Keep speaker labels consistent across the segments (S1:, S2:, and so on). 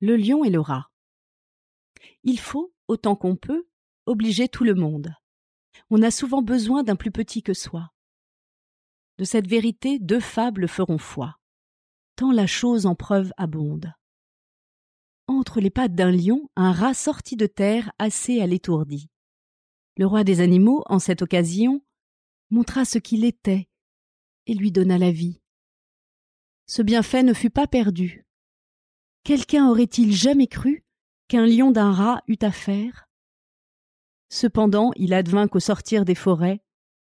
S1: Le lion et le rat. Il faut, autant qu'on peut, obliger tout le monde. On a souvent besoin d'un plus petit que soi. De cette vérité, deux fables feront foi. Tant la chose en preuve abonde. Entre les pattes d'un lion, un rat sortit de terre assez à l'étourdi. Le roi des animaux, en cette occasion, montra ce qu'il était et lui donna la vie. Ce bienfait ne fut pas perdu. Quelqu'un aurait-il jamais cru qu'un lion d'un rat eût affaire? Cependant, il advint qu'au sortir des forêts,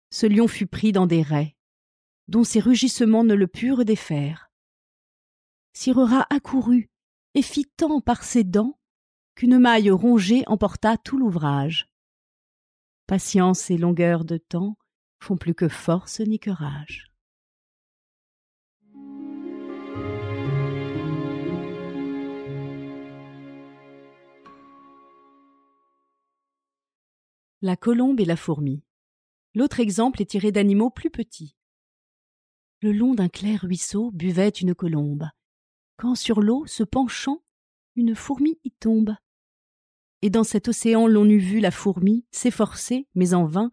S1: ce lion fut pris dans des raies, dont ses rugissements ne le purent défaire. Sire rat accourut et fit tant par ses dents qu'une maille rongée emporta tout l'ouvrage. Patience et longueur de temps font plus que force ni que rage. La colombe et la fourmi. L'autre exemple est tiré d'animaux plus petits. Le long d'un clair ruisseau buvait une colombe, quand sur l'eau, se penchant, une fourmi y tombe. Et dans cet océan l'on eût vu la fourmi s'efforcer, mais en vain,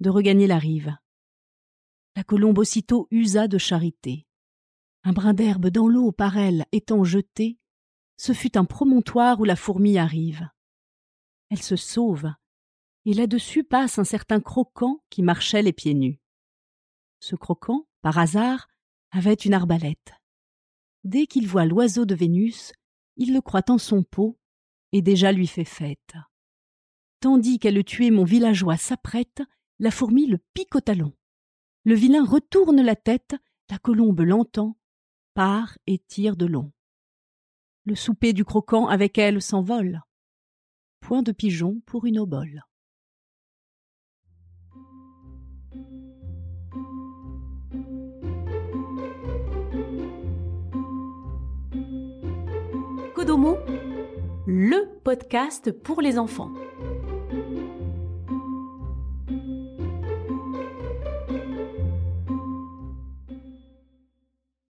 S1: de regagner la rive. La colombe aussitôt usa de charité. Un brin d'herbe dans l'eau par elle étant jeté, ce fut un promontoire où la fourmi arrive. Elle se sauve, et là-dessus passe un certain croquant qui marchait les pieds nus. Ce croquant, par hasard, avait une arbalète. Dès qu'il voit l'oiseau de Vénus, il le croit en son pot, et déjà lui fait fête. Tandis qu'elle tuer mon villageois s'apprête, la fourmi le pique au talon. Le vilain retourne la tête, la colombe l'entend, part et tire de long. Le souper du croquant avec elle s'envole. Point de pigeon pour une obole.
S2: Le podcast pour les enfants.